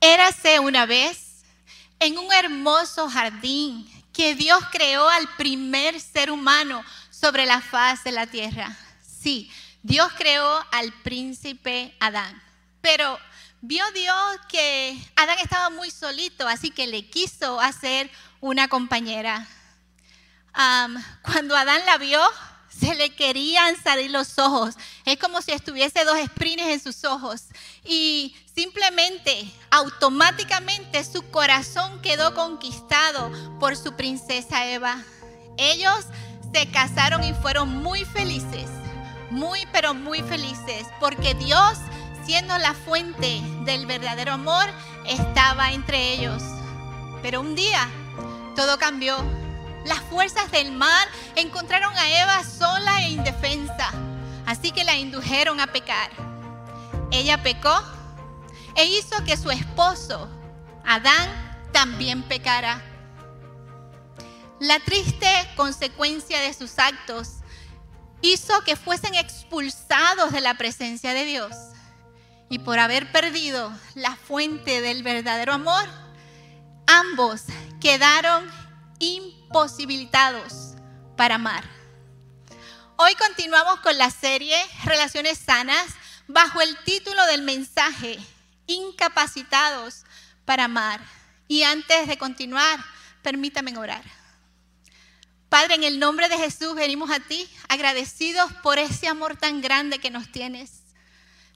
Érase una vez en un hermoso jardín que Dios creó al primer ser humano sobre la faz de la tierra. Sí, Dios creó al príncipe Adán. Pero vio Dios que Adán estaba muy solito, así que le quiso hacer una compañera. cuando Adán la vio, se le querían salir los ojos. Es como si estuviese dos sprines en sus ojos. Y simplemente, automáticamente, su corazón quedó conquistado por su princesa Eva. Ellos se casaron y fueron muy felices. Muy, pero muy felices. Porque Dios, siendo la fuente del verdadero amor, estaba entre ellos. Pero un día, todo cambió las fuerzas del mar encontraron a Eva sola e indefensa, así que la indujeron a pecar. Ella pecó e hizo que su esposo, Adán, también pecara. La triste consecuencia de sus actos hizo que fuesen expulsados de la presencia de Dios. Y por haber perdido la fuente del verdadero amor, ambos quedaron imposibilitados para amar. Hoy continuamos con la serie Relaciones Sanas bajo el título del mensaje Incapacitados para amar. Y antes de continuar, permítame orar. Padre, en el nombre de Jesús venimos a ti agradecidos por ese amor tan grande que nos tienes.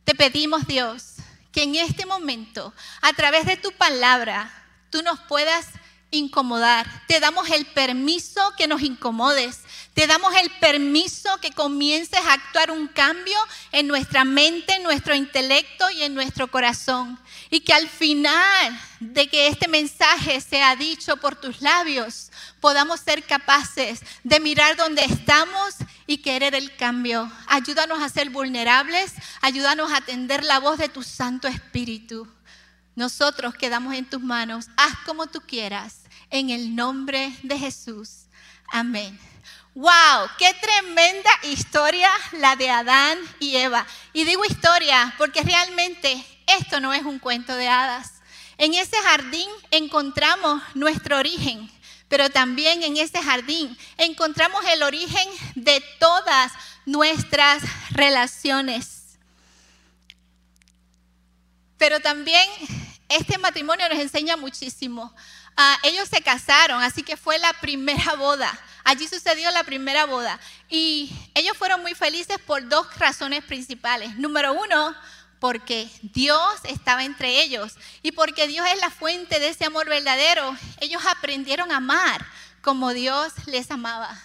Te pedimos, Dios, que en este momento, a través de tu palabra, tú nos puedas incomodar. Te damos el permiso que nos incomodes. Te damos el permiso que comiences a actuar un cambio en nuestra mente, en nuestro intelecto y en nuestro corazón. Y que al final de que este mensaje sea dicho por tus labios, podamos ser capaces de mirar dónde estamos y querer el cambio. Ayúdanos a ser vulnerables, ayúdanos a atender la voz de tu Santo Espíritu. Nosotros quedamos en tus manos. Haz como tú quieras en el nombre de Jesús. Amén. ¡Wow! ¡Qué tremenda historia la de Adán y Eva! Y digo historia porque realmente esto no es un cuento de hadas. En ese jardín encontramos nuestro origen, pero también en ese jardín encontramos el origen de todas nuestras relaciones. Pero también este matrimonio nos enseña muchísimo. Ah, ellos se casaron, así que fue la primera boda. Allí sucedió la primera boda. Y ellos fueron muy felices por dos razones principales. Número uno, porque Dios estaba entre ellos. Y porque Dios es la fuente de ese amor verdadero, ellos aprendieron a amar como Dios les amaba.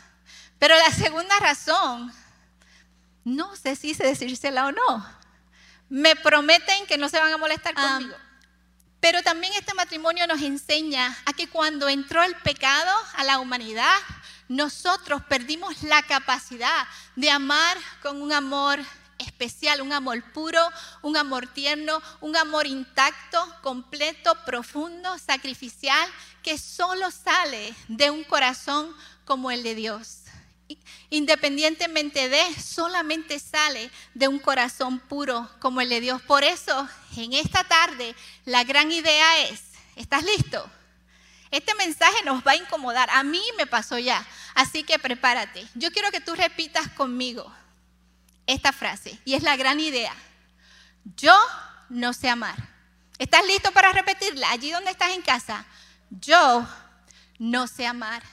Pero la segunda razón, no sé si se decírsela o no. Me prometen que no se van a molestar conmigo. Pero también este matrimonio nos enseña a que cuando entró el pecado a la humanidad, nosotros perdimos la capacidad de amar con un amor especial, un amor puro, un amor tierno, un amor intacto, completo, profundo, sacrificial, que solo sale de un corazón como el de Dios independientemente de, solamente sale de un corazón puro como el de Dios. Por eso, en esta tarde, la gran idea es, ¿estás listo? Este mensaje nos va a incomodar. A mí me pasó ya, así que prepárate. Yo quiero que tú repitas conmigo esta frase, y es la gran idea. Yo no sé amar. ¿Estás listo para repetirla? Allí donde estás en casa. Yo no sé amar.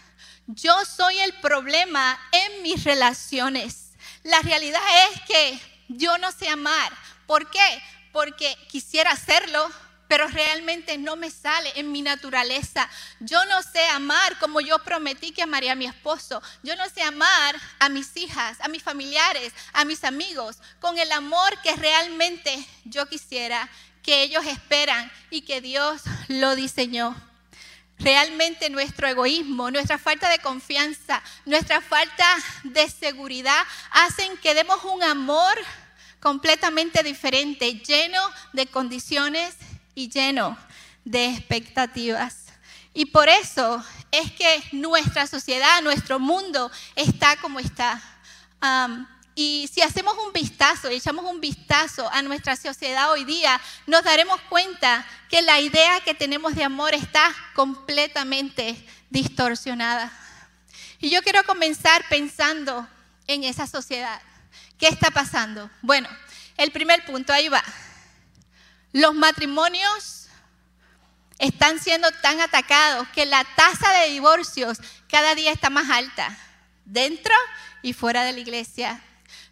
Yo soy el problema en mis relaciones. La realidad es que yo no sé amar. ¿Por qué? Porque quisiera hacerlo, pero realmente no me sale en mi naturaleza. Yo no sé amar como yo prometí que amaría a mi esposo. Yo no sé amar a mis hijas, a mis familiares, a mis amigos, con el amor que realmente yo quisiera, que ellos esperan y que Dios lo diseñó. Realmente nuestro egoísmo, nuestra falta de confianza, nuestra falta de seguridad hacen que demos un amor completamente diferente, lleno de condiciones y lleno de expectativas. Y por eso es que nuestra sociedad, nuestro mundo está como está. Y si hacemos un vistazo, echamos un vistazo a nuestra sociedad hoy día, nos daremos cuenta que la idea que tenemos de amor está completamente distorsionada. Y yo quiero comenzar pensando en esa sociedad. ¿Qué está pasando? Bueno, el primer punto, ahí va. Los matrimonios están siendo tan atacados que la tasa de divorcios cada día está más alta, dentro y fuera de la iglesia.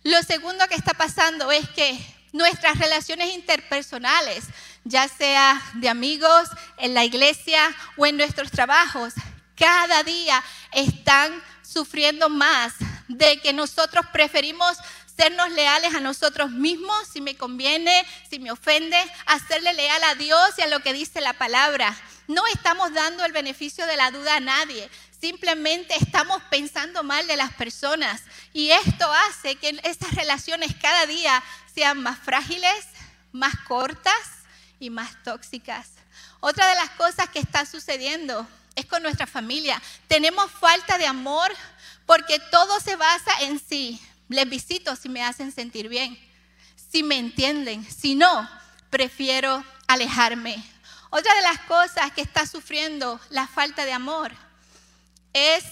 Lo segundo que está pasando es que nuestras relaciones interpersonales, ya sea de amigos, en la iglesia o en nuestros trabajos, cada día están sufriendo más de que nosotros preferimos sernos leales a nosotros mismos, si me conviene, si me ofende, hacerle leal a Dios y a lo que dice la palabra. No estamos dando el beneficio de la duda a nadie, simplemente estamos pensando mal de las personas y esto hace que estas relaciones cada día sean más frágiles, más cortas y más tóxicas. Otra de las cosas que está sucediendo es con nuestra familia. Tenemos falta de amor porque todo se basa en sí. Les visito si me hacen sentir bien, si me entienden. Si no, prefiero alejarme. Otra de las cosas que está sufriendo la falta de amor es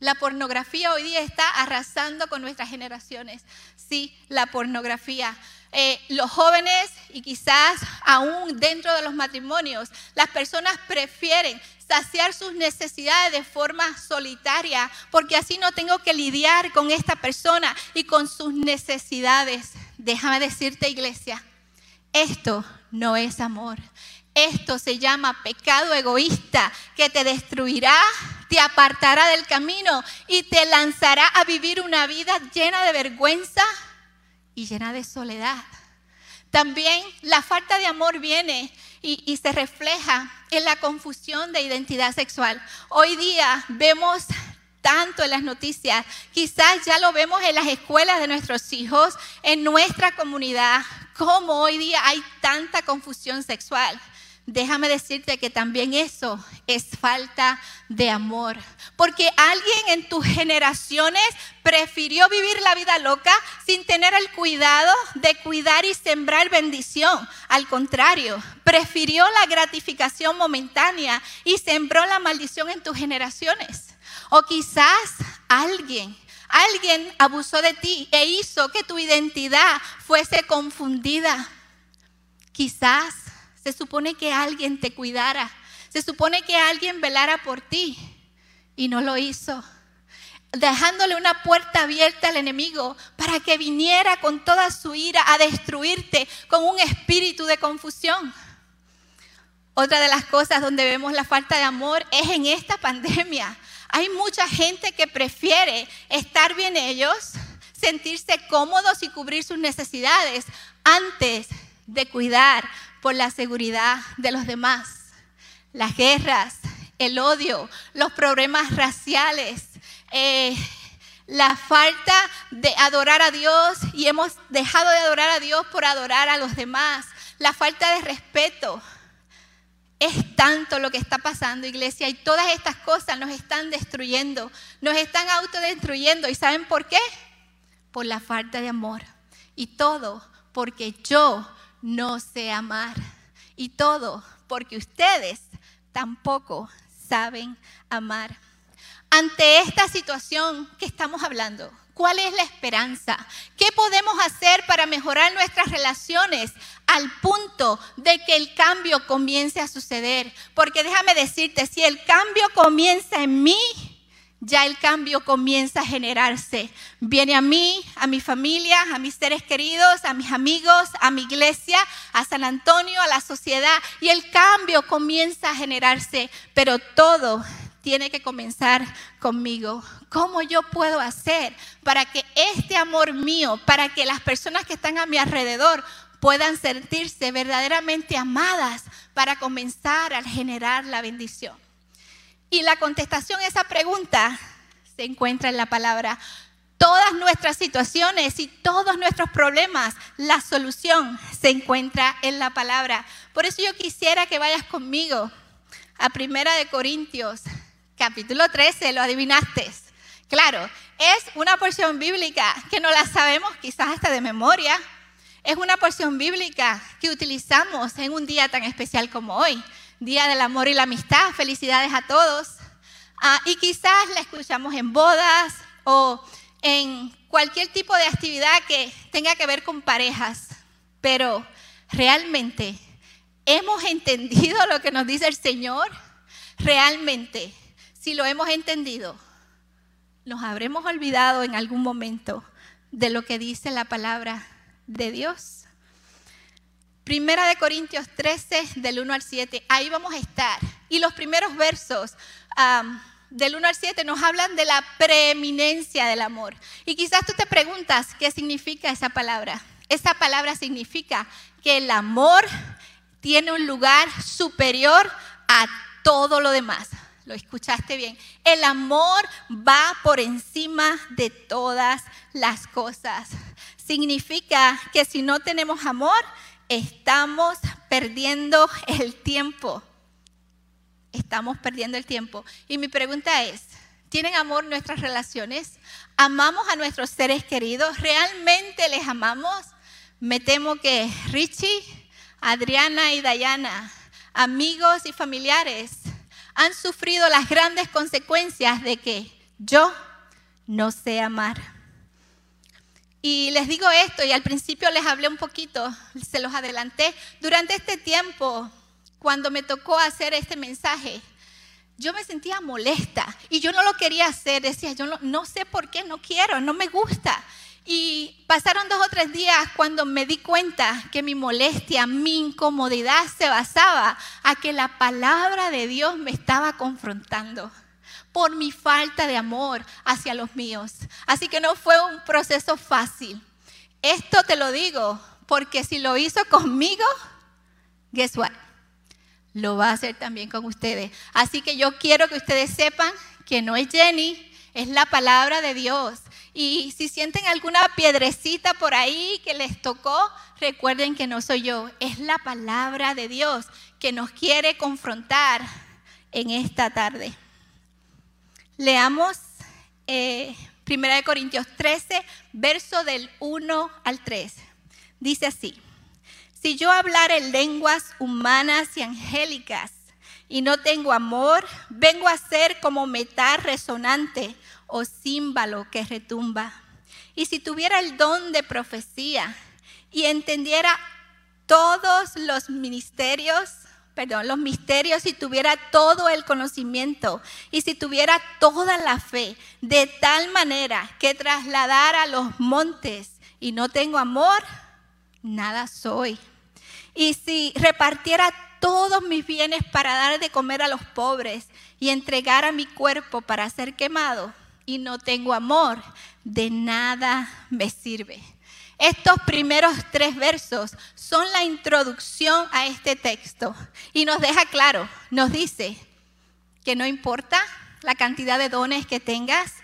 la pornografía. Hoy día está arrasando con nuestras generaciones. Sí, la pornografía. Eh, los jóvenes y quizás aún dentro de los matrimonios, las personas prefieren saciar sus necesidades de forma solitaria, porque así no tengo que lidiar con esta persona y con sus necesidades. Déjame decirte, iglesia, esto no es amor. Esto se llama pecado egoísta que te destruirá, te apartará del camino y te lanzará a vivir una vida llena de vergüenza y llena de soledad. También la falta de amor viene y, se refleja en la confusión de identidad sexual. Hoy día vemos tanto en las noticias, quizás ya lo vemos en las escuelas de nuestros hijos, en nuestra comunidad, como hoy día hay tanta confusión sexual déjame decirte que también eso es falta de amor. Porque alguien en tus generaciones prefirió vivir la vida loca sin tener el cuidado de cuidar y sembrar bendición. Al contrario, prefirió la gratificación momentánea y sembró la maldición en tus generaciones. O quizás alguien Alguien abusó de ti e hizo que tu identidad fuese confundida. Quizás se supone que alguien te cuidara. Se supone que alguien velara por ti. Y no lo hizo. Dejándole una puerta abierta al enemigo para que viniera con toda su ira a destruirte con un espíritu de confusión. Otra de las cosas donde vemos la falta de amor es en esta pandemia. Hay mucha gente que prefiere estar bien ellos, sentirse cómodos y cubrir sus necesidades antes de cuidar por la seguridad de los demás. Las guerras, el odio, los problemas raciales, eh, la falta de adorar a Dios y hemos dejado de adorar a Dios por adorar a los demás, la falta de respeto. Es tanto lo que está pasando, iglesia, y todas estas cosas nos están destruyendo, nos están autodestruyendo. ¿Y saben por qué? Por la falta de amor. Y todo porque yo no sé amar. Y todo porque ustedes tampoco saben amar. Ante esta situación que estamos hablando, ¿cuál es la esperanza? ¿Qué podemos hacer para mejorar nuestras relaciones al punto de que el cambio comience a suceder? Porque déjame decirte, si el cambio comienza en mí, ya el cambio comienza a generarse. Viene a mí, a mi familia, a mis seres queridos, a mis amigos, a mi iglesia, a San Antonio, a la sociedad, y el cambio comienza a generarse, pero todo tiene que comenzar conmigo. ¿Cómo yo puedo hacer para que este amor mío, para que las personas que están a mi alrededor puedan sentirse verdaderamente amadas para comenzar a generar la bendición? Y la contestación a esa pregunta se encuentra en la palabra. Todas nuestras situaciones y todos nuestros problemas, la solución se encuentra en la palabra. Por eso yo quisiera que vayas conmigo a Primera de Corintios, capítulo 13, lo adivinaste. Claro, es una porción bíblica que no la sabemos quizás hasta de memoria. Es una porción bíblica que utilizamos en un día tan especial como hoy, Día del Amor y la Amistad. Felicidades a todos. Ah, y quizás la escuchamos en bodas o en cualquier tipo de actividad que tenga que ver con parejas. Pero realmente, ¿hemos entendido lo que nos dice el Señor? Realmente, si lo hemos entendido, nos habremos olvidado en algún momento de lo que dice la palabra de Dios. Primera de Corintios 13, del 1 al 7, ahí vamos a estar. Y los primeros versos del 1 al 7 nos hablan de la preeminencia del amor. Y quizás tú te preguntas qué significa esa palabra. Esa palabra significa que el amor tiene un lugar superior a todo lo demás. Lo escuchaste bien. El amor va por encima de todas las cosas. Significa que si no tenemos amor, estamos perdiendo el tiempo. Estamos perdiendo el tiempo. Y mi pregunta es, ¿tienen amor nuestras relaciones? ¿Amamos a nuestros seres queridos? ¿Realmente les amamos? Me temo que Richie, Adriana y Dayana, amigos y familiares, han sufrido las grandes consecuencias de que yo no sé amar. Y les digo esto, y al principio les hablé un poquito, se los adelanté. Durante este tiempo, cuando me tocó hacer este mensaje, yo me sentía molesta y yo no lo quería hacer. Decía, yo no, no sé por qué, no quiero, no me gusta. Y pasaron dos o tres días cuando me di cuenta que mi molestia, mi incomodidad se basaba a que la palabra de Dios me estaba confrontando por mi falta de amor hacia los míos. Así que no fue un proceso fácil. Esto te lo digo porque si lo hizo conmigo, guess what? Lo va a hacer también con ustedes. Así que yo quiero que ustedes sepan que no es Jenny, es la palabra de Dios. Y si sienten alguna piedrecita por ahí que les tocó, recuerden que no soy yo, es la palabra de Dios que nos quiere confrontar en esta tarde. Leamos eh, 1 Corintios 13, verso del 1 al 3. Dice así, si yo hablar en lenguas humanas y angélicas y no tengo amor, vengo a ser como metal resonante o címbalo que retumba. Y si tuviera el don de profecía y entendiera todos los ministerios, perdón, los misterios, si tuviera todo el conocimiento y si tuviera toda la fe, de tal manera que trasladara los montes y no tengo amor, nada soy. Y si repartiera todos mis bienes para dar de comer a los pobres y entregara mi cuerpo para ser quemado, y no tengo amor, de nada me sirve. Estos primeros tres versos son la introducción a este texto y nos deja claro, nos dice que no importa la cantidad de dones que tengas,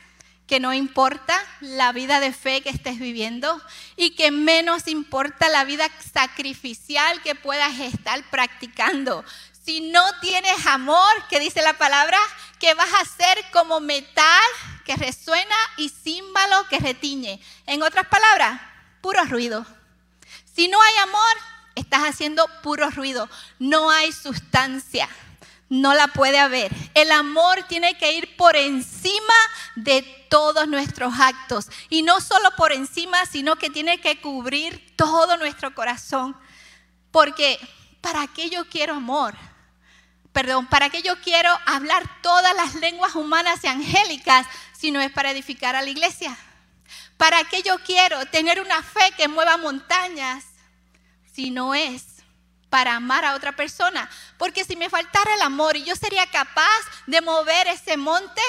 que no importa la vida de fe que estés viviendo y que menos importa la vida sacrificial que puedas estar practicando. Si no tienes amor, que dice la palabra, que vas a ser como metal que resuena y címbalo que retiñe. En otras palabras, puro ruido. Si no hay amor, estás haciendo puro ruido. No hay sustancia. No la puede haber. El amor tiene que ir por encima de todos nuestros actos. Y no solo por encima, sino que tiene que cubrir todo nuestro corazón. Porque, ¿para qué yo quiero amor? Perdón, ¿para qué yo quiero hablar todas las lenguas humanas y angélicas si no es para edificar a la iglesia? ¿Para qué yo quiero tener una fe que mueva montañas si no es para amar a otra persona? Porque si me faltara el amor y yo sería capaz de mover ese monte,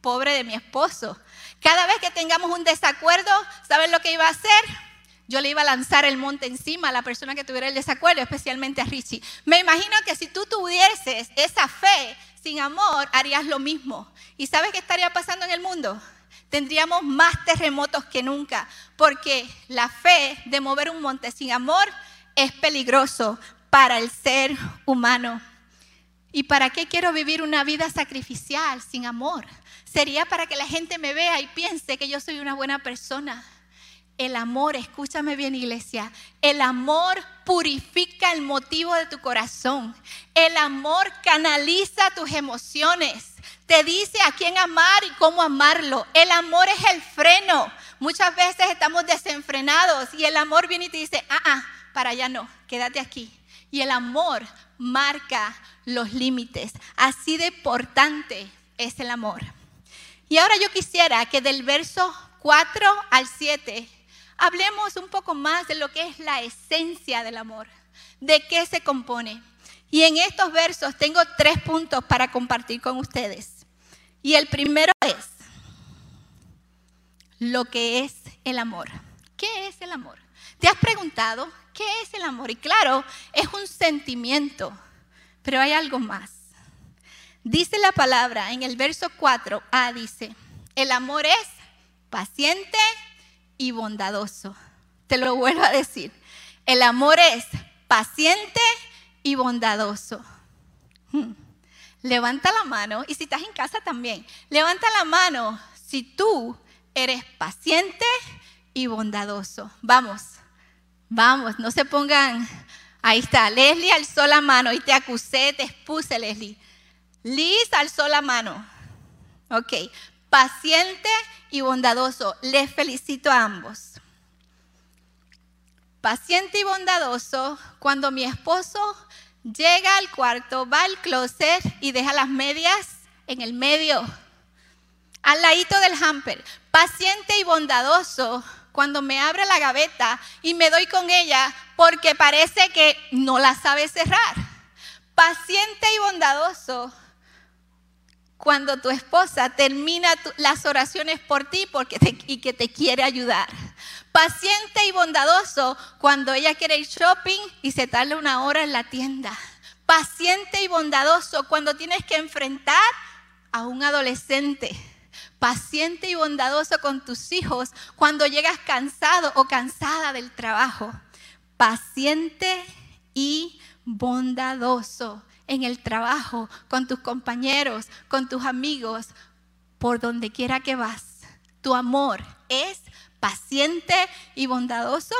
pobre de mi esposo. Cada vez que tengamos un desacuerdo, ¿saben lo que iba a hacer? Yo le iba a lanzar el monte encima a la persona que tuviera el desacuerdo, especialmente a Richie. Me imagino que si tú tuvieses esa fe sin amor, harías lo mismo. ¿Y sabes qué estaría pasando en el mundo? Tendríamos más terremotos que nunca, porque la fe de mover un monte sin amor es peligroso para el ser humano. ¿Y para qué quiero vivir una vida sacrificial sin amor? Sería para que la gente me vea y piense que yo soy una buena persona. El amor, escúchame bien iglesia, el amor purifica el motivo de tu corazón. El amor canaliza tus emociones. Te dice a quién amar y cómo amarlo. El amor es el freno. Muchas veces estamos desenfrenados y el amor viene y te dice, ah, ah, para allá no, quédate aquí. Y el amor marca los límites. Así de importante es el amor. Y ahora yo quisiera que del verso 4 al 7 hablemos un poco más de lo que es la esencia del amor, de qué se compone. Y en estos versos tengo tres puntos para compartir con ustedes. Y el primero es lo que es el amor. ¿Qué es el amor? ¿Te has preguntado qué es el amor? Y claro, es un sentimiento, pero hay algo más. Dice la palabra en el verso 4, A dice, el amor es paciente y bondadoso. Te lo vuelvo a decir, el amor es paciente y bondadoso. Hmm. Levanta la mano y si estás en casa también, levanta la mano si tú eres paciente y bondadoso. Vamos, vamos, no se pongan, ahí está, Leslie alzó la mano y te acusé, te expuse, Leslie. Liz alzó la mano. Ok, paciente y bondadoso. Les felicito a ambos. Paciente y bondadoso, cuando mi esposo llega al cuarto, va al closet y deja las medias en el medio, al ladito del hamper. Paciente y bondadoso, cuando me abre la gaveta y me doy con ella porque parece que no la sabe cerrar. Paciente y bondadoso cuando tu esposa termina las oraciones por ti porque y que te quiere ayudar. Paciente y bondadoso cuando ella quiere ir shopping y se tarda una hora en la tienda. Paciente y bondadoso cuando tienes que enfrentar a un adolescente. Paciente y bondadoso con tus hijos cuando llegas cansado o cansada del trabajo. Paciente y bondadoso en el trabajo, con tus compañeros, con tus amigos, por donde quiera que vas. Tu amor es paciente y bondadoso.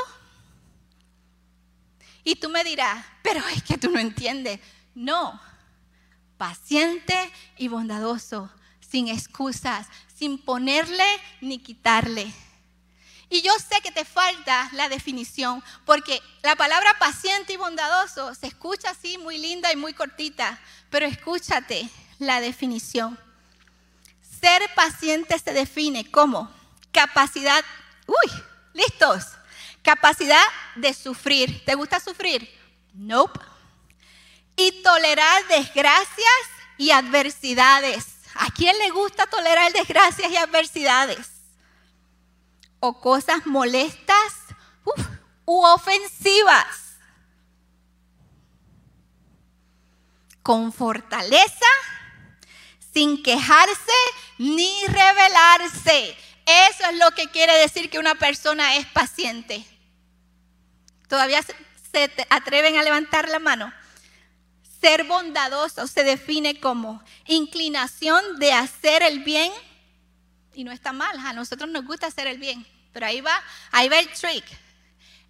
Y tú me dirás, pero es que tú no entiendes. No, paciente y bondadoso, sin excusas, sin ponerle ni quitarle. Y yo sé que te falta la definición, porque la palabra paciente y bondadoso se escucha así muy linda y muy cortita, pero escúchate la definición. Ser paciente se define como capacidad, uy, listos, capacidad de sufrir. ¿Te gusta sufrir? Nope. Y tolerar desgracias y adversidades. ¿A quién le gusta tolerar desgracias y adversidades? O cosas molestas u ofensivas. Con fortaleza, sin quejarse ni rebelarse. Eso es lo que quiere decir que una persona es paciente. ¿Todavía se, atreven a levantar la mano? Ser bondadoso se define como inclinación de hacer el bien y no está mal, a nosotros nos gusta hacer el bien. Pero ahí va, ahí va el trick.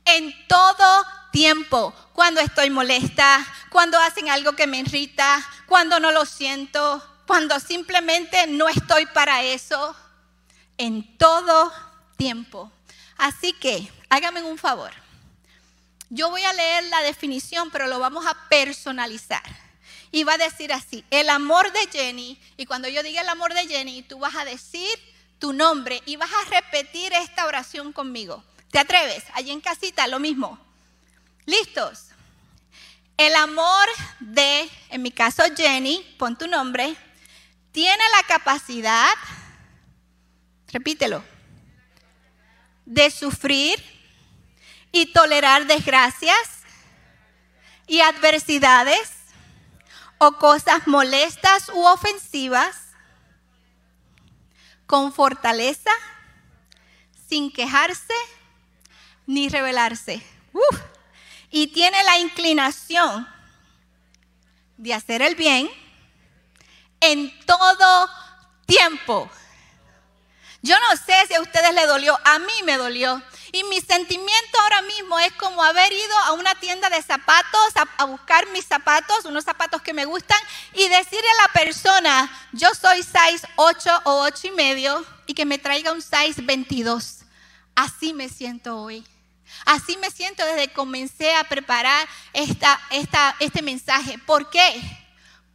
En todo tiempo, cuando estoy molesta, cuando hacen algo que me irrita, cuando no lo siento, cuando simplemente no estoy para eso, en todo tiempo. Así que háganme un favor. Yo voy a leer la definición, pero lo vamos a personalizar. Y va a decir así, el amor de Jenny, y cuando yo diga el amor de Jenny, tú vas a decir tu nombre y vas a repetir esta oración conmigo. ¿Te atreves? Allí en casita, lo mismo. ¿Listos? El amor de, en mi caso Jenny, pon tu nombre, tiene la capacidad, repítelo, de sufrir y tolerar desgracias y adversidades o cosas molestas u ofensivas con fortaleza, sin quejarse ni rebelarse. y tiene la inclinación de hacer el bien en todo tiempo. Yo no sé si a ustedes les dolió, a mí me dolió. Y mi sentimiento ahora mismo es como haber ido a una tienda de zapatos a, buscar mis zapatos, unos zapatos que me gustan, y decirle a la persona, yo soy size 8 o 8 y medio, y que me traiga un size 22. Así me siento hoy. Así me siento desde que comencé a preparar esta, este mensaje. ¿Por qué?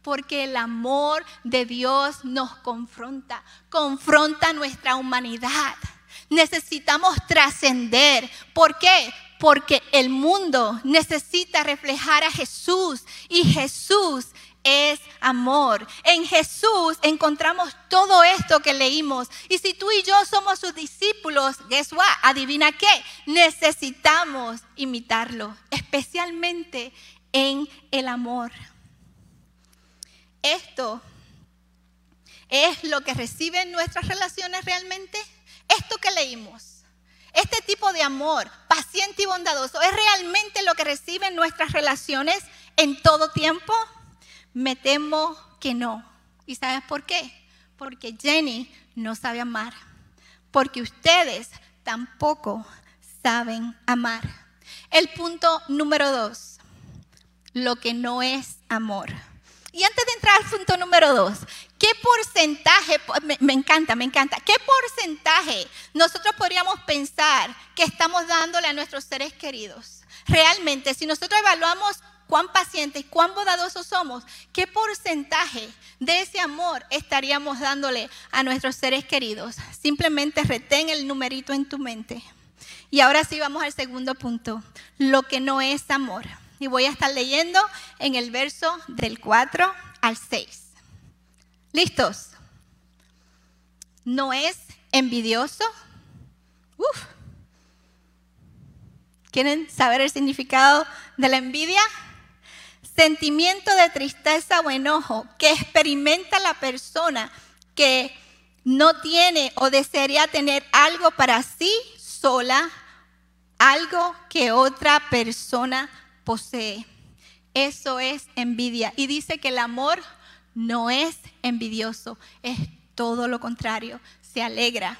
Porque el amor de Dios nos confronta, confronta nuestra humanidad. Necesitamos trascender. ¿Por qué? Porque el mundo necesita reflejar a Jesús y Jesús es amor. En Jesús encontramos todo esto que leímos. Y si tú y yo somos sus discípulos, guess what? Adivina qué? Necesitamos imitarlo, especialmente en el amor. Esto es lo que reciben nuestras relaciones realmente. Esto que leímos, este tipo de amor paciente y bondadoso, ¿es realmente lo que reciben nuestras relaciones en todo tiempo? Me temo que no. ¿Y sabes por qué? Porque Jenny no sabe amar. Porque ustedes tampoco saben amar. El punto número dos, lo que no es amor. Y antes de entrar al punto número dos, ¿qué porcentaje, me, encanta, me encanta, qué porcentaje nosotros podríamos pensar que estamos dándole a nuestros seres queridos? Realmente, si nosotros evaluamos cuán pacientes, cuán bondadosos somos, qué porcentaje de ese amor estaríamos dándole a nuestros seres queridos. Simplemente retén el numerito en tu mente. Y ahora sí vamos al segundo punto, lo que no es amor. Y voy a estar leyendo en el verso del 4 al 6. ¿Listos? No es envidioso. ¿Quieren saber el significado de la envidia? sentimiento de tristeza o enojo que experimenta la persona que no tiene o desearía tener algo para sí sola, algo que otra persona posee. Eso es envidia. Y dice que el amor no es envidioso, es todo lo contrario, se alegra.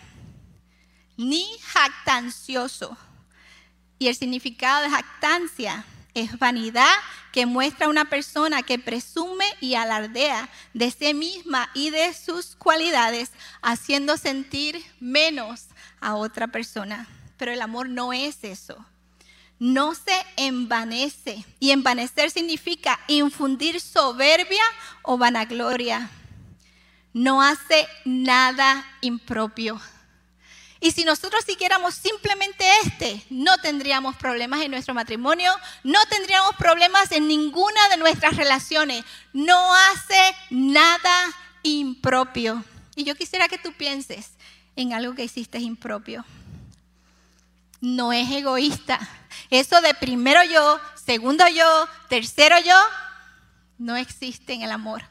Ni jactancioso. Y el significado de jactancia es vanidad que muestra una persona que presume y alardea de sí misma y de sus cualidades, haciendo sentir menos a otra persona. Pero el amor no es eso. No se envanece. Y envanecer significa infundir soberbia o vanagloria. No hace nada impropio y si nosotros siguiéramos simplemente este, no tendríamos problemas en nuestro matrimonio, no tendríamos problemas en ninguna de nuestras relaciones. No hace nada impropio. Y yo quisiera que tú pienses en algo que hiciste impropio. No es egoísta. Eso de primero yo, segundo yo, tercero yo, no existe en el amor.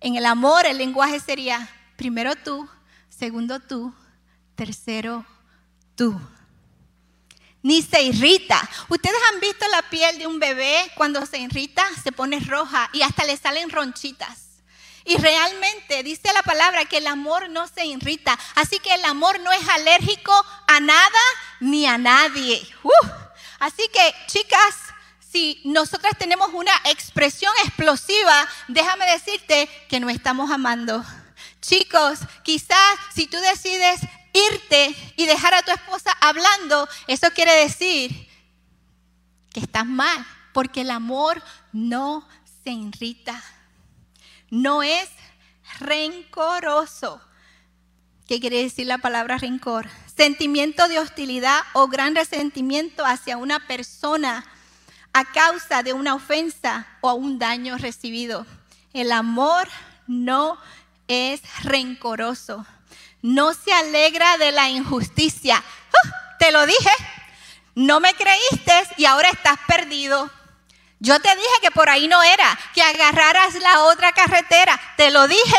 En el amor el lenguaje sería primero tú, segundo tú, tercero tú. Ni se irrita. Ustedes han visto la piel de un bebé cuando se irrita, se pone roja y hasta le salen ronchitas. Y realmente dice la palabra que el amor no se irrita. Así que el amor no es alérgico a nada ni a nadie. Así que, chicas, si nosotras tenemos una expresión explosiva, déjame decirte que no estamos amando. Chicos, quizás si tú decides irte y dejar a tu esposa hablando, eso quiere decir que estás mal, porque el amor no se irrita, no es rencoroso. ¿Qué quiere decir la palabra rencor? Sentimiento de hostilidad o gran resentimiento hacia una persona a causa de una ofensa o un daño recibido. El amor no es rencoroso no se alegra de la injusticia. ¡Ah! te lo dije, no me creíste y ahora estás perdido. Yo te dije que por ahí no era, que agarraras la otra carretera. Te lo dije.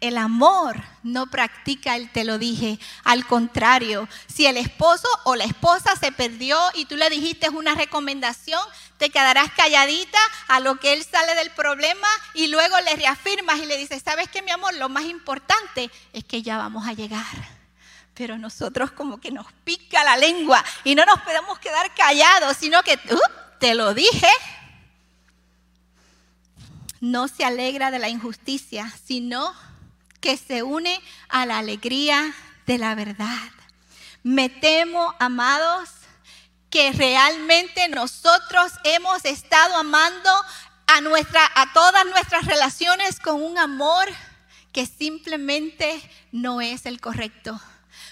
El amor no practica el te lo dije. Al contrario, si el esposo o la esposa se perdió y tú le dijiste una recomendación, te quedarás calladita a lo que él sale del problema y luego le reafirmas y le dices, ¿sabes qué, mi amor? Lo más importante es que ya vamos a llegar. Pero nosotros como que nos pica la lengua y no nos podemos quedar callados, sino que, uh, te lo dije, no se alegra de la injusticia, sino que se une a la alegría de la verdad. Me temo, amados, que realmente nosotros hemos estado amando a, nuestra, a todas nuestras relaciones con un amor que simplemente no es el correcto.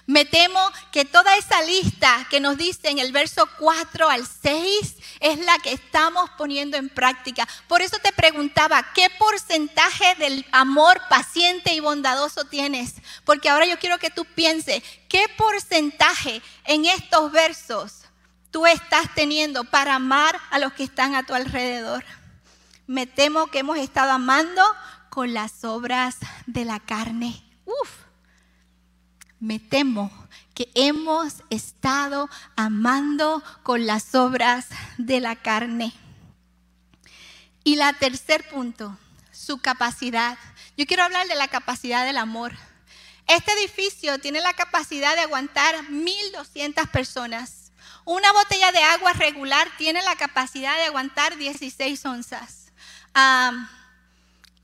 Me temo que toda esa lista que nos dice en el verso 4 al 6 es la que estamos poniendo en práctica. Por eso te preguntaba, ¿qué porcentaje del amor paciente y bondadoso tienes? Porque ahora yo quiero que tú pienses, ¿qué porcentaje en estos versos tú estás teniendo para amar a los que están a tu alrededor? Me temo que hemos estado amando con las obras de la carne. Uf me temo que hemos estado amando con las obras de la carne. Y la tercer punto, su capacidad. Yo quiero hablar de la capacidad del amor. Este edificio tiene la capacidad de aguantar 1.200 personas. Una botella de agua regular tiene la capacidad de aguantar 16 onzas.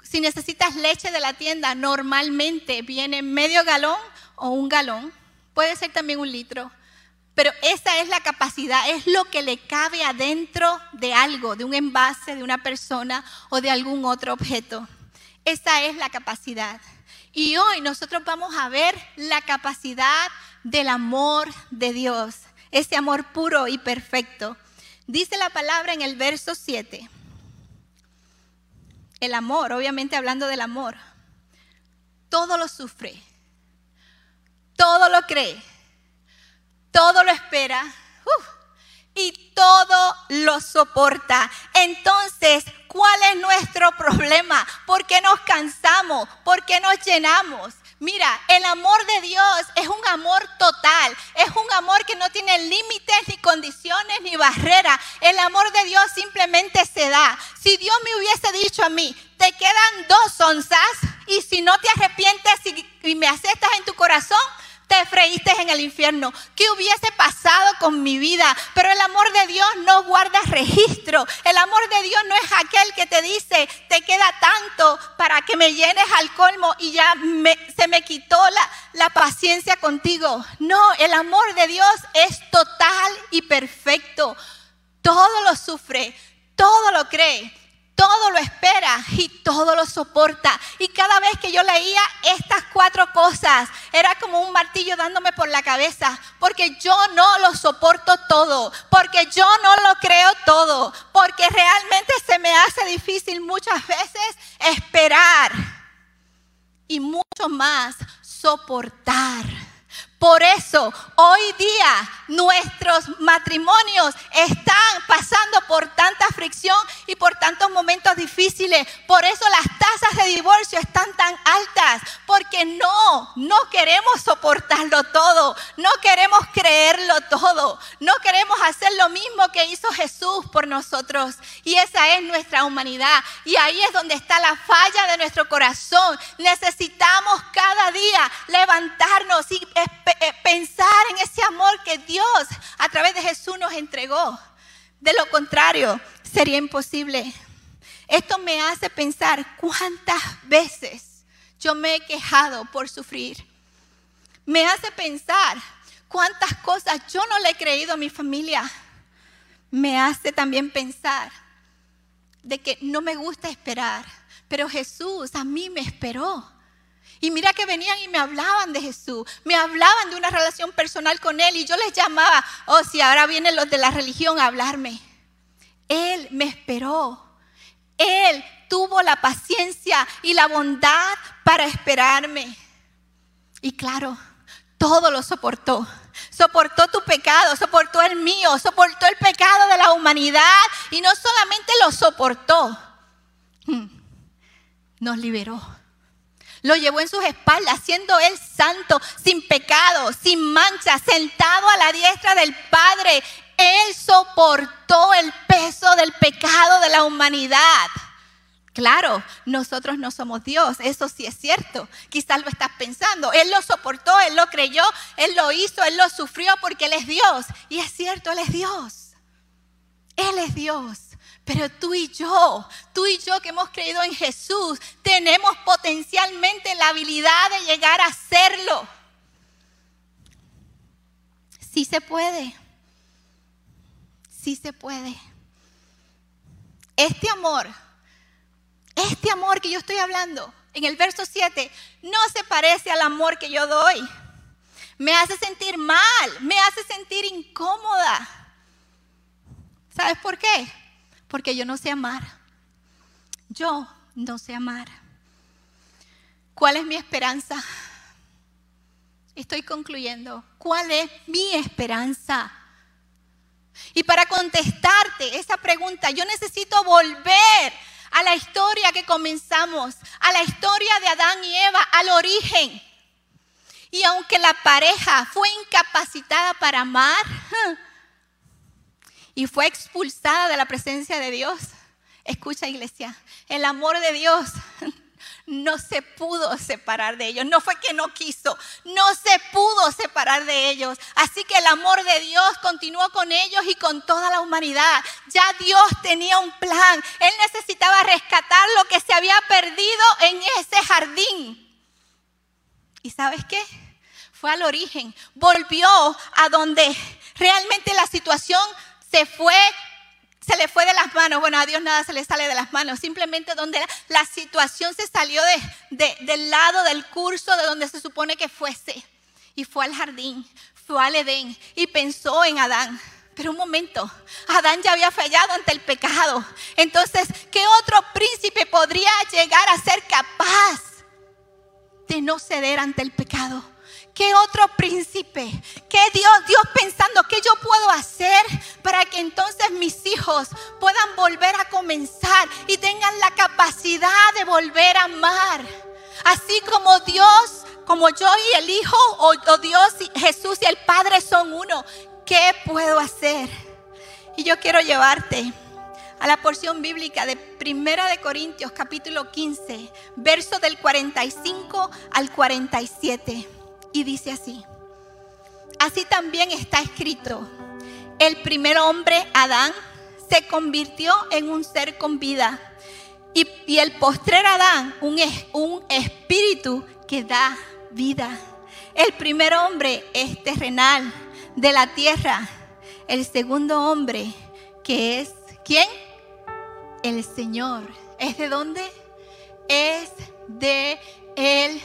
si necesitas leche de la tienda, normalmente viene medio galón o un galón, puede ser también un litro, pero esa es la capacidad, es lo que le cabe adentro de algo, de un envase, de una persona o de algún otro objeto. Esa es la capacidad. Y hoy nosotros vamos a ver la capacidad del amor de Dios, ese amor puro y perfecto. Dice la palabra en el verso 7. El amor, obviamente hablando del amor, todo lo sufre, todo lo cree, todo lo espera y todo lo soporta. Entonces, ¿cuál es nuestro problema? ¿Por qué nos cansamos? ¿Por qué nos llenamos? Mira, el amor de Dios es un amor total, es un amor que no tiene límites, ni condiciones, ni barreras. El amor de Dios simplemente se da. Si Dios me hubiese dicho a mí, te quedan dos onzas y si no te arrepientes y me aceptas en tu corazón, te freíste en el infierno. ¿Qué hubiese pasado con mi vida? Pero el amor de Dios no guarda registro. El amor de Dios no es aquel que te dice, te queda tanto para que me llenes al colmo y ya se me quitó la, la paciencia contigo. No, el amor de Dios es total y perfecto. Todo lo sufre, todo lo cree todo lo espera y todo lo soporta. Y cada vez que yo leía estas cuatro cosas, era como un martillo dándome por la cabeza, porque yo no lo soporto todo, porque yo no lo creo todo, porque realmente se me hace difícil muchas veces esperar y mucho más soportar. Por eso hoy día nuestros matrimonios están pasando por tanta fricción y por tantos momentos difíciles. Por eso las tasas de divorcio están tan altas. Porque no, no queremos soportarlo todo. No queremos creerlo todo. No queremos hacer lo mismo que hizo Jesús por nosotros. Y esa es nuestra humanidad. Y ahí es donde está la falla de nuestro corazón. Necesitamos cada día levantarnos y eh, pensar en ese amor que Dios a través de Jesús nos entregó. De lo contrario, sería imposible. Esto me hace pensar cuántas veces yo me he quejado por sufrir. Me hace pensar cuántas cosas yo no le he creído a mi familia. Me hace también pensar de que no me gusta esperar, pero Jesús a mí me esperó. Y mira que venían y me hablaban de Jesús, me hablaban de una relación personal con Él y yo les llamaba, oh, si ahora vienen los de la religión a hablarme. Él me esperó. Él tuvo la paciencia y la bondad para esperarme. Y claro, todo lo soportó. Soportó tu pecado, soportó el mío, soportó el pecado de la humanidad y no solamente lo soportó, hmm, nos liberó lo llevó en sus espaldas, siendo él santo, sin pecado, sin mancha, sentado a la diestra del Padre. Él soportó el peso del pecado de la humanidad. Claro, nosotros no somos Dios, eso sí es cierto. Quizás lo estás pensando. Él lo soportó, Él lo creyó, Él lo hizo, Él lo sufrió porque Él es Dios. Y es cierto, Él es Dios. Él es Dios. Pero tú y yo, tú y yo que hemos creído en Jesús, tenemos potencialmente la habilidad de llegar a hacerlo. Sí se puede. Sí se puede. Este amor este amor que yo estoy hablando en el verso 7 no se parece al amor que yo doy. Me hace sentir mal, me hace sentir incómoda. ¿Sabes por qué? Porque yo no sé amar. Yo no sé amar. ¿Cuál es mi esperanza? Estoy concluyendo. ¿Cuál es mi esperanza? Y para contestarte esa pregunta, yo necesito volver a la historia que comenzamos, a la historia de Adán y Eva, al origen. Y aunque la pareja fue incapacitada para amar y fue expulsada de la presencia de Dios, escucha iglesia, el amor de Dios no se pudo separar de ellos. No fue que no quiso, no se pudo separar de ellos. Así que el amor de Dios continuó con ellos y con toda la humanidad. Ya Dios tenía un plan. Él necesitaba rescatar lo que se había perdido en ese jardín. ¿Y sabes qué? Fue al origen. Volvió a donde realmente la situación se fue se le fue de las manos. Bueno, a Dios nada se le sale de las manos. Simplemente donde la, situación se salió de, del lado del curso de donde se supone que fuese. Y fue al jardín, fue al Edén y pensó en Adán. Pero un momento, Adán ya había fallado ante el pecado. Entonces, ¿qué otro príncipe podría llegar a ser capaz de no ceder ante el pecado? ¿Qué otro príncipe? ¿Qué Dios? Dios pensando, ¿qué yo puedo hacer para que entonces mis hijos puedan volver a comenzar y tengan la capacidad de volver a amar? Así como Dios, como yo y el Hijo, o, Dios, y Jesús y el Padre son uno, ¿qué puedo hacer? Y yo quiero llevarte a la porción bíblica de Primera de Corintios capítulo 15, verso del 45 al 47 y dice así, así también está escrito, el primer hombre, Adán, se convirtió en un ser con vida y, el postrer Adán, un, un espíritu que da vida. El primer hombre es terrenal, de la tierra. El segundo hombre, que es, ¿quién? El Señor. ¿Es de dónde? Es de el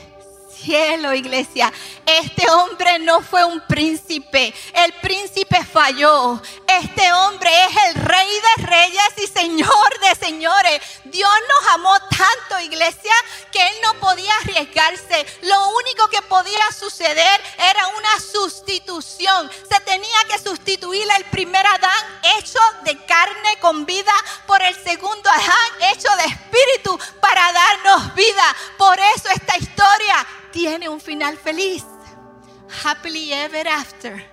cielo, iglesia. Este hombre no fue un príncipe. El príncipe falló. Este hombre es el rey de reyes y señor de señores. Dios nos amó tanto, iglesia, que él no podía arriesgarse. Lo único que podía suceder era una sustitución. Se tenía que sustituir el primer Adán hecho de carne con vida por el segundo Adán hecho de espíritu para darnos vida. Por eso esta historia tiene un final feliz. Happily ever after.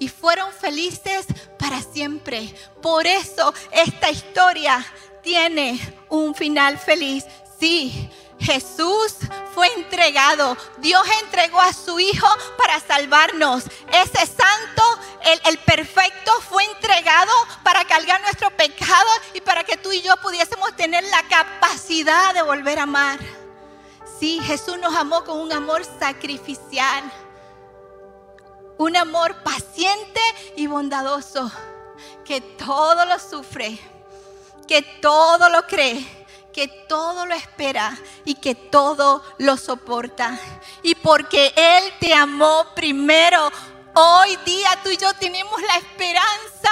Y fueron felices para siempre. Por eso esta historia tiene un final feliz. Sí, Jesús fue entregado. Dios entregó a su Hijo para salvarnos. Ese santo, el, el, perfecto, fue entregado para cargar nuestro pecado y para que tú y yo pudiésemos tener la capacidad de volver a amar. Sí, Jesús nos amó con un amor sacrificial, un amor paciente y bondadoso, que todo lo sufre, que todo lo cree, que todo lo espera y que todo lo soporta. Y porque Él te amó primero, hoy día tú y yo tenemos la esperanza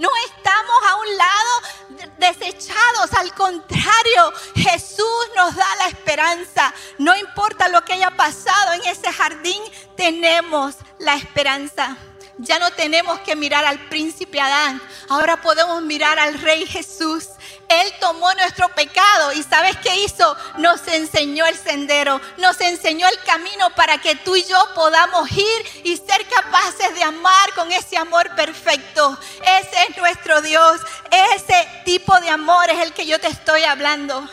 no estamos a un lado desechados, al contrario, Jesús nos da la esperanza. No importa lo que haya pasado en ese jardín, tenemos la esperanza. Ya no tenemos que mirar al príncipe Adán, ahora podemos mirar al rey Jesús. Él tomó nuestro pecado y ¿sabes qué hizo? Nos enseñó el sendero, nos enseñó el camino para que tú y yo podamos ir y ser capaces de amar con ese amor perfecto. Ese es nuestro Dios, ese tipo de amor es el que yo te estoy hablando.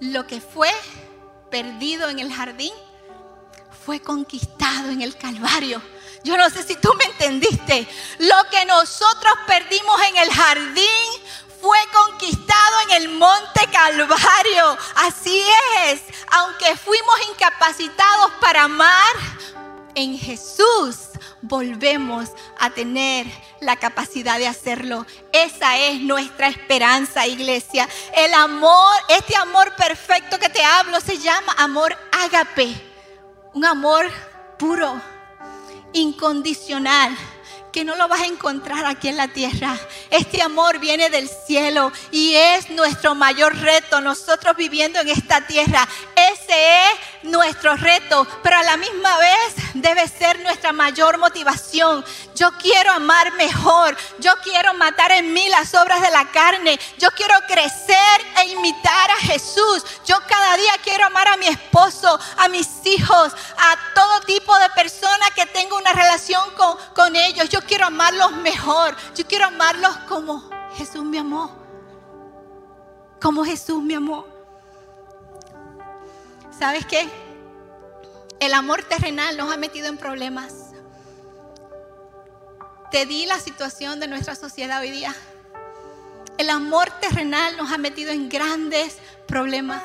Lo que fue perdido en el jardín fue conquistado en el Calvario. Yo no sé si tú me entendiste. Lo que nosotros perdimos en el jardín fue conquistado en el monte Calvario. Así es. Aunque fuimos incapacitados para amar, en Jesús volvemos a tener la capacidad de hacerlo. Esa es nuestra esperanza, iglesia. El amor, este amor perfecto que te hablo, se llama amor ágape. Un amor puro incondicional que no lo vas a encontrar aquí en la tierra. Este amor viene del cielo y es nuestro mayor reto, nosotros viviendo en esta tierra. Ese es nuestro reto, pero a la misma vez debe ser nuestra mayor motivación. Yo quiero amar mejor, yo quiero matar en mí las obras de la carne, yo quiero crecer e imitar a Jesús. Yo cada día quiero amar a mi esposo, a mis hijos, a todo tipo de personas que tengo una relación con, con ellos. Yo quiero amarlos mejor, yo quiero amarlos como Jesús me amó, como Jesús me amó. ¿Sabes qué? El amor terrenal nos ha metido en problemas. Te di la situación de nuestra sociedad hoy día. El amor terrenal nos ha metido en grandes problemas.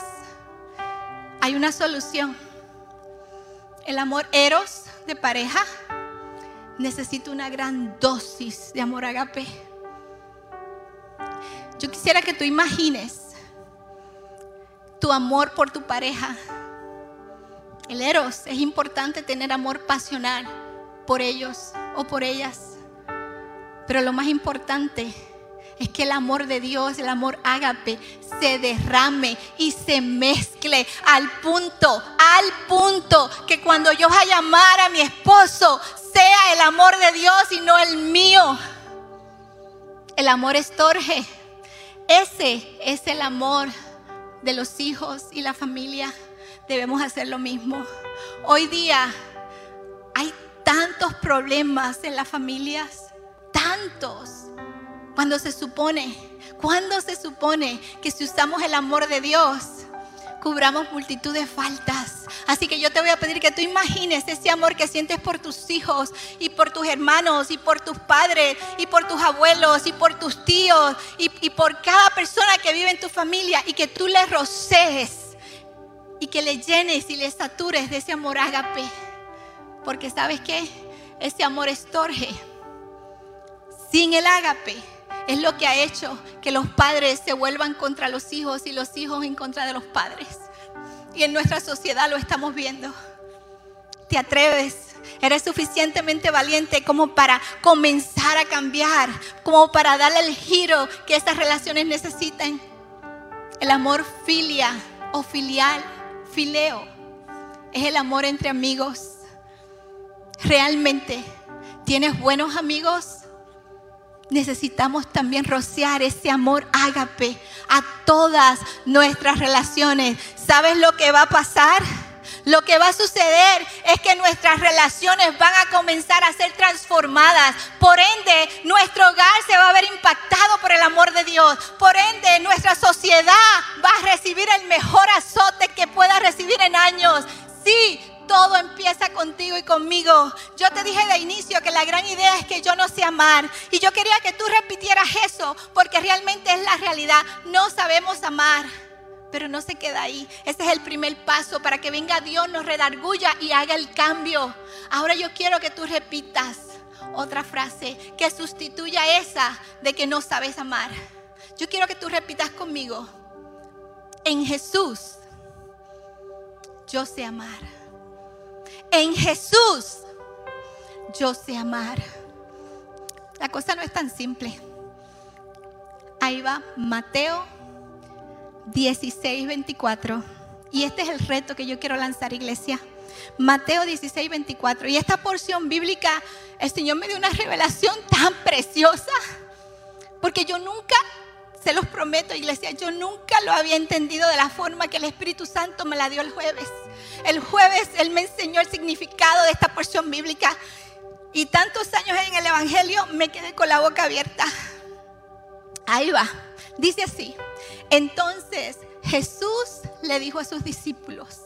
Hay una solución. El amor eros de pareja necesita una gran dosis de amor agape. Yo quisiera que tú imagines tu amor por tu pareja el eros, es importante tener amor pasional por ellos o por ellas. Pero lo más importante es que el amor de Dios, el amor ágape, se derrame y se mezcle al punto, al punto que cuando yo vaya a llamar a mi esposo, sea el amor de Dios y no el mío. El amor estorge. Ese es el amor de los hijos y la familia debemos hacer lo mismo. Hoy día hay tantos problemas en las familias, tantos. Cuando se supone, cuando se supone que si usamos el amor de Dios, cubramos multitud de faltas. Así que yo te voy a pedir que tú imagines ese amor que sientes por tus hijos y por tus hermanos y por tus padres y por tus abuelos y por tus tíos y, por cada persona que vive en tu familia y que tú le rocees y que le llenes y le satures de ese amor ágape. Porque sabes qué? Ese amor estorge. Sin el ágape es lo que ha hecho que los padres se vuelvan contra los hijos y los hijos en contra de los padres. Y en nuestra sociedad lo estamos viendo. ¿Te atreves? Eres suficientemente valiente como para comenzar a cambiar, como para darle el giro que estas relaciones necesitan. El amor filia o filial es el amor entre amigos. Realmente, ¿tienes buenos amigos? Necesitamos también rociar ese amor ágape a todas nuestras relaciones. ¿Sabes lo que va a pasar? Lo que va a suceder es que nuestras relaciones van a comenzar a ser transformadas. Por ende, nuestro hogar se va a ver impactado por el amor de Dios. Por ende, nuestra sociedad va a recibir el mejor azote que pueda recibir en años. Sí, todo empieza contigo y conmigo. Yo te dije de inicio que la gran idea es que yo no sé amar. Y yo quería que tú repitieras eso, porque realmente es la realidad. No sabemos amar. Pero no se queda ahí. Ese es el primer paso para que venga Dios, nos redarguya y haga el cambio. Ahora yo quiero que tú repitas otra frase que sustituya esa de que no sabes amar. Yo quiero que tú repitas conmigo. En Jesús yo sé amar. En Jesús yo sé amar. La cosa no es tan simple. Ahí va Mateo 16, 24. Y este es el reto que yo quiero lanzar, iglesia. Mateo 16, 24. Y esta porción bíblica, el Señor me dio una revelación tan preciosa. Porque yo nunca se los prometo, iglesia, yo nunca lo había entendido de la forma que el Espíritu Santo me la dio el jueves. El jueves Él me enseñó el significado de esta porción bíblica y tantos años en el Evangelio me quedé con la boca abierta. Ahí va. Dice así. Entonces Jesús le dijo a sus discípulos,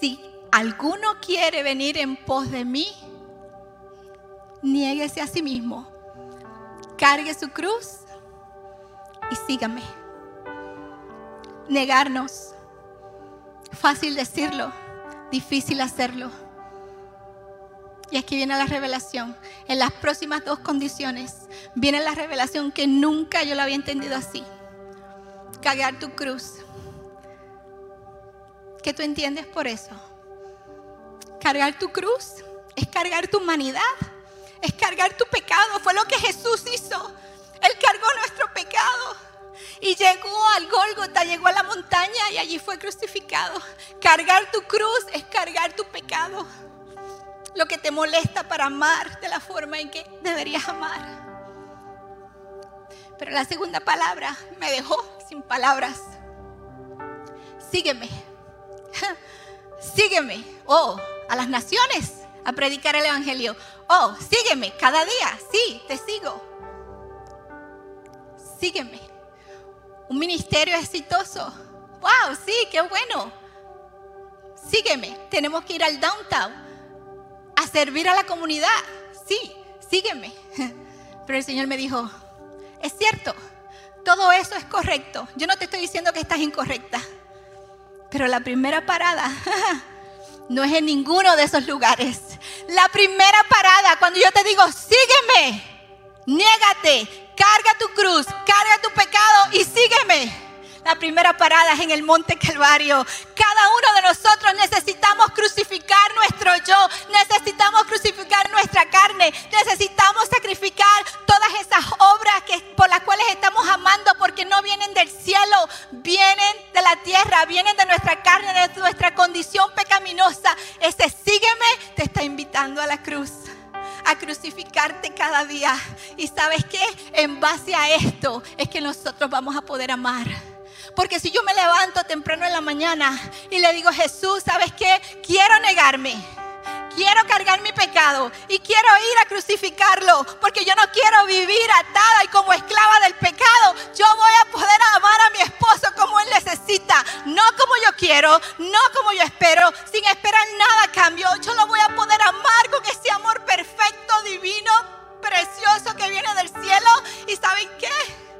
si alguno quiere venir en pos de mí, niéguese a sí mismo, cargue su cruz y sígame. Negarnos, fácil decirlo, difícil hacerlo. Y aquí viene la revelación. En las próximas dos condiciones viene la revelación que nunca yo la había entendido así. Cargar tu cruz. ¿Qué tú entiendes por eso? Cargar tu cruz es cargar tu humanidad, es cargar tu pecado. Fue lo que Jesús hizo. Él cargó nuestro pecado. Y llegó al Gólgota, llegó a la montaña y allí fue crucificado. Cargar tu cruz es cargar tu pecado lo que te molesta para amar de la forma en que deberías amar. Pero la segunda palabra me dejó sin palabras. Sígueme. Sígueme. Oh, a las naciones a predicar el Evangelio. Oh, sígueme cada día. Sí, te sigo. Sígueme. Un ministerio exitoso. Wow, sí, qué bueno. Sígueme. Tenemos que ir al downtown servir a la comunidad. Sí, sígueme. Pero el Señor me dijo, es cierto, todo eso es correcto. Yo no te estoy diciendo que estás incorrecta. Pero la primera parada no es en ninguno de esos lugares. La primera parada, cuando yo te digo, sígueme, niégate, carga tu cruz, carga tu pecado y sígueme. La primera parada es en el Monte Calvario. Cada uno de nosotros necesitamos crucificar nuestro yo, necesitamos crucificar nuestra carne, necesitamos sacrificar todas esas obras que, por las cuales estamos amando porque no vienen del cielo, vienen de la tierra, vienen de nuestra carne, de nuestra condición pecaminosa. Ese sígueme te está invitando a la cruz a crucificarte cada día. Y sabes qué? En base a esto es que nosotros vamos a poder amar. Porque si yo me levanto temprano en la mañana y le digo, Jesús, ¿sabes qué? Quiero negarme. Quiero cargar mi pecado y quiero ir a crucificarlo porque yo no quiero vivir atada y como esclava del pecado. Yo voy a poder amar a mi esposo como él necesita, no como yo quiero, no como yo espero, sin esperar nada a cambio. Yo lo voy a poder amar con ese amor perfecto, divino, precioso que viene del cielo. ¿Y saben qué?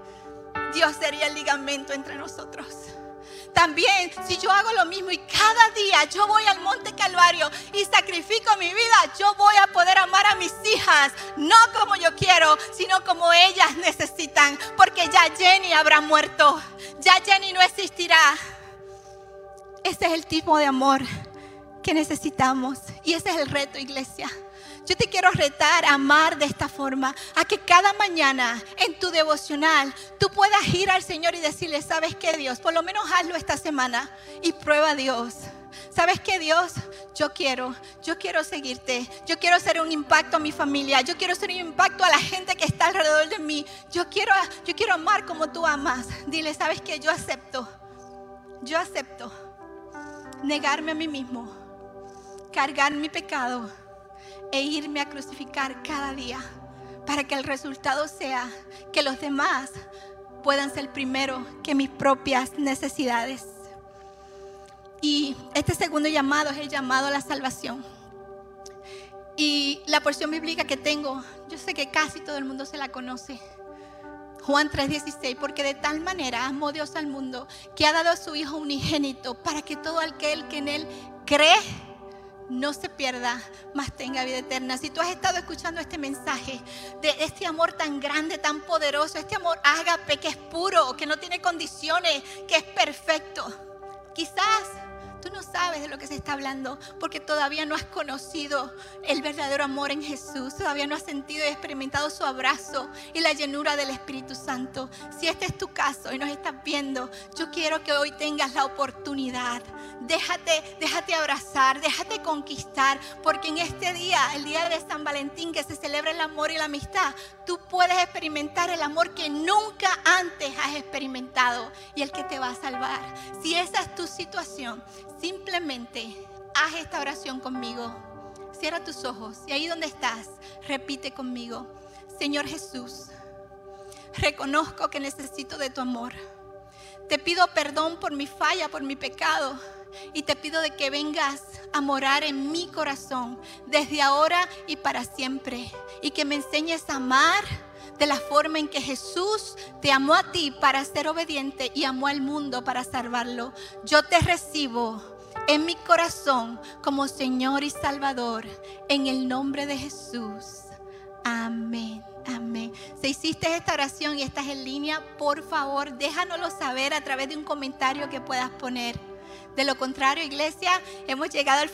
Dios sería el ligamento entre nosotros. También, si yo hago lo mismo y cada día yo voy al Monte Calvario y sacrifico mi vida, yo voy a poder amar a mis hijas, no como yo quiero, sino como ellas necesitan, porque ya Jenny habrá muerto, ya Jenny no existirá. Ese es el tipo de amor que necesitamos y ese es el reto, iglesia. Yo te quiero retar a amar de esta forma, a que cada mañana en tu devocional tú puedas ir al Señor y decirle, ¿sabes qué Dios? Por lo menos hazlo esta semana y prueba a Dios. ¿Sabes qué Dios? Yo quiero, yo quiero seguirte, yo quiero hacer un impacto a mi familia, yo quiero hacer un impacto a la gente que está alrededor de mí, yo quiero, yo quiero amar como tú amas. Dile, ¿sabes qué? Yo acepto, yo acepto negarme a mí mismo, cargar mi pecado e irme a crucificar cada día para que el resultado sea que los demás puedan ser primero que mis propias necesidades. Y este segundo llamado es el llamado a la salvación. Y la porción bíblica que tengo, yo sé que casi todo el mundo se la conoce. Juan 3:16, porque de tal manera amó Dios al mundo que ha dado a su Hijo unigénito para que todo aquel que en Él cree no se pierda, mas tenga vida eterna. Si tú has estado escuchando este mensaje de este amor tan grande, tan poderoso, este amor ágape que es puro, que no tiene condiciones, que es perfecto, quizás Tú no sabes de lo que se está hablando porque todavía no has conocido el verdadero amor en Jesús, todavía no has sentido y experimentado su abrazo y la llenura del Espíritu Santo. Si este es tu caso y nos estás viendo, yo quiero que hoy tengas la oportunidad. Déjate, déjate abrazar, déjate conquistar, porque en este día, el día de San Valentín, que se celebra el amor y la amistad, tú puedes experimentar el amor que nunca antes has experimentado y el que te va a salvar. Si esa es tu situación, simplemente haz esta oración conmigo. Cierra tus ojos y ahí donde estás, repite conmigo. Señor Jesús, reconozco que necesito de tu amor. Te pido perdón por mi falla, por mi pecado. Y te pido de que vengas a morar en mi corazón desde ahora y para siempre. Y que me enseñes a amar de la forma en que Jesús te amó a ti para ser obediente y amó al mundo para salvarlo. Yo te recibo en mi corazón como Señor y Salvador en el nombre de Jesús. Amén. Amén. Si hiciste esta oración y estás en línea, por favor, déjanoslo saber a través de un comentario que puedas poner. De lo contrario, iglesia, hemos llegado al final.